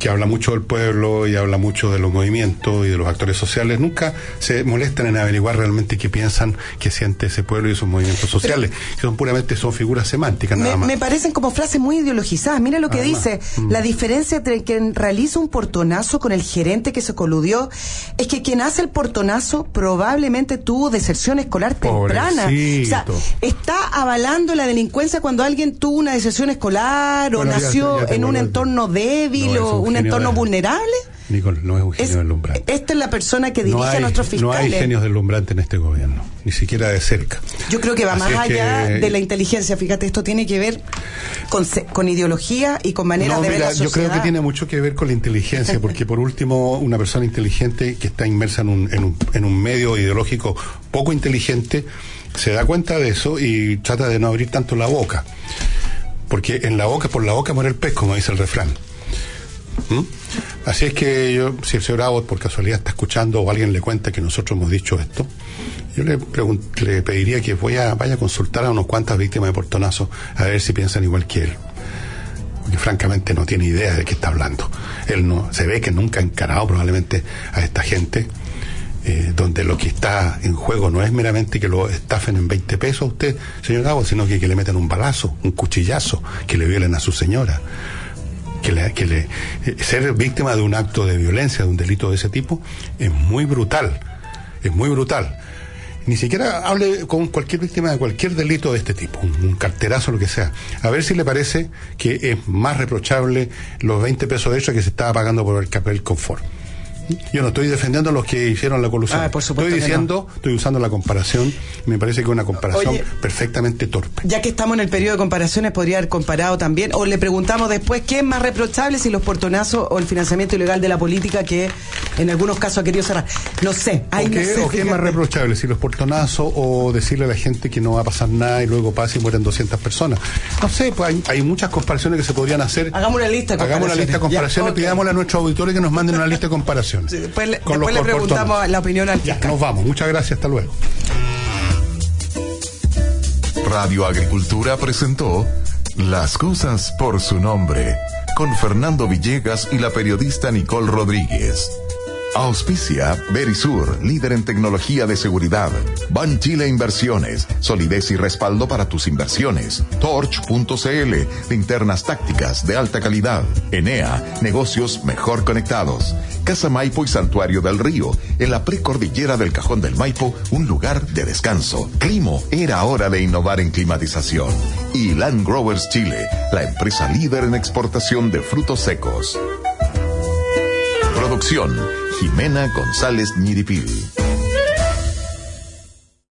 que habla mucho del pueblo y habla mucho de los movimientos y de los actores sociales, nunca se molestan en averiguar realmente qué piensan, qué siente ese pueblo y esos movimientos sociales, que son puramente son figuras semánticas nada Me, más. me parecen como frases muy ideologizadas. Mira lo que Además, dice. mm. La diferencia entre quien realiza un portonazo con el gerente que se coludió es que quien hace el portonazo probablemente tuvo deserción escolar temprana. O sea, está avalando la delincuencia cuando alguien tuvo una deserción escolar o Bueno, nació ya en un entorno débil No, o un entorno de- vulnerable. Nicole, no es un genio deslumbrante. Esta es la persona que dirige No hay, a nuestros no fiscales. hay genios deslumbrantes en este gobierno, ni siquiera de cerca. Yo creo que va Así más que- allá de la inteligencia. Fíjate, esto tiene que ver con, con ideología y con maneras No, de ver mira, la sociedad. yo creo que tiene mucho que ver con la inteligencia, porque por último, una persona inteligente que está inmersa en un, en un, en un medio ideológico poco inteligente se da cuenta de eso y trata de no abrir tanto la boca. Porque en la boca, por la boca muere el pez, como dice el refrán. ¿Mm? Así es que yo, si el señor Abbott por casualidad está escuchando o alguien le cuenta que nosotros hemos dicho esto, yo le, pediría que voy a, vaya a consultar a unos cuantas víctimas de portonazo a ver si piensan igual que él. Porque francamente no tiene idea de qué está hablando. Él no, se ve que nunca ha encarado probablemente a esta gente, eh, donde lo que está en juego no es meramente que lo estafen en 20 pesos a usted, señor Abbott, sino que, que le metan un balazo, un cuchillazo, que le violen a su señora que le, eh, ser víctima de un acto de violencia, de un delito de ese tipo, es muy brutal, es muy brutal. Ni siquiera hable con cualquier víctima de cualquier delito de este tipo, un, carterazo, lo que sea. A ver si le parece que es más reprochable los 20 pesos de extra que se estaba pagando por el papel confort. Yo no estoy defendiendo a los que hicieron la colusión. Ah, por supuesto estoy no. diciendo, estoy usando la comparación, me parece que es una comparación Oye. perfectamente torpe. Ya que estamos en el periodo de comparaciones, podría haber comparado también, o le preguntamos después qué es más reprochable, si los portonazos o el financiamiento ilegal de la política que en algunos casos ha querido cerrar. No sé, ahí ¿O no qué, sé, o qué es más reprochable? Si los portonazos o decirle a la gente que no va a pasar nada y luego pasa y mueren 200 personas. No sé, pues hay, hay muchas comparaciones que se podrían hacer. Hagamos una lista de Hagamos una lista de comparaciones. comparaciones, Ya, pidámosle a nuestros auditores que nos manden una lista de comparaciones. Después le, Con después los le preguntamos la opinión al Ya, fiscal. nos vamos. Muchas gracias. Hasta luego. Radio Agricultura presentó Las cosas por su nombre con Fernando Villegas y la periodista Nicole Rodríguez. Auspicia Verisur, líder en tecnología de seguridad. Ban Chile Inversiones, solidez y respaldo para tus inversiones. Torch.cl, linternas tácticas de alta calidad. Enea, negocios mejor conectados. Casa Maipo y Santuario del Río, en la precordillera del Cajón del Maipo, un lugar de descanso. Climo, era hora de innovar en climatización. Y Land Growers Chile, la empresa líder en exportación de frutos secos. Producción, Jimena González Ñiripil.